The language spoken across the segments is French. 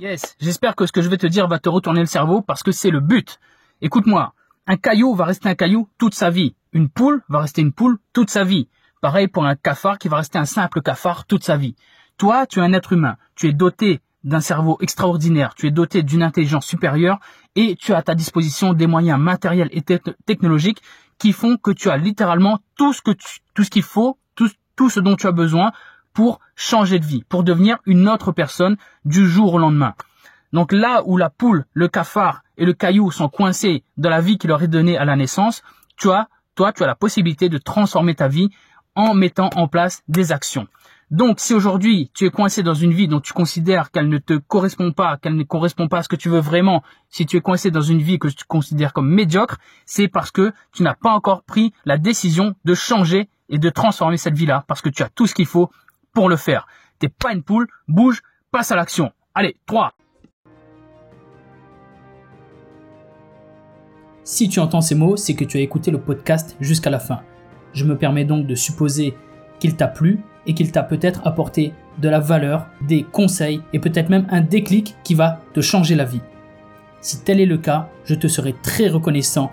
Yes, j'espère que ce que je vais te dire va te retourner le cerveau parce que c'est le but. Écoute-moi, un caillou va rester un caillou toute sa vie. Une poule va rester une poule toute sa vie. Pareil pour un cafard qui va rester un simple cafard toute sa vie. Toi, tu es un être humain. Tu es doté d'un cerveau extraordinaire. Tu es doté d'une intelligence supérieure et tu as à ta disposition des moyens matériels et technologiques qui font que tu as littéralement tout ce qu'il faut, tout ce dont tu as besoin pour changer de vie, pour devenir une autre personne du jour au lendemain. Donc là où la poule, le cafard et le caillou sont coincés dans la vie qui leur est donnée à la naissance, tu as, toi, tu as la possibilité de transformer ta vie en mettant en place des actions. Donc si aujourd'hui tu es coincé dans une vie dont tu considères qu'elle ne te correspond pas, qu'elle ne correspond pas à ce que tu veux vraiment, si tu es coincé dans une vie que tu considères comme médiocre, c'est parce que tu n'as pas encore pris la décision de changer et de transformer cette vie-là, parce que tu as tout ce qu'il faut pour le faire. T'es pas une poule, bouge, passe à l'action. Allez, 3. Si tu entends ces mots, c'est que tu as écouté le podcast jusqu'à la fin. Je me permets donc de supposer qu'il t'a plu et qu'il t'a peut-être apporté de la valeur, des conseils et peut-être même un déclic qui va te changer la vie. Si tel est le cas, je te serai très reconnaissant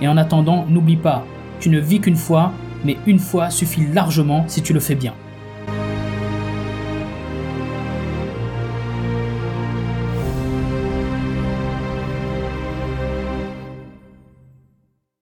et en attendant, n'oublie pas, tu ne vis qu'une fois, mais une fois suffit largement si tu le fais bien.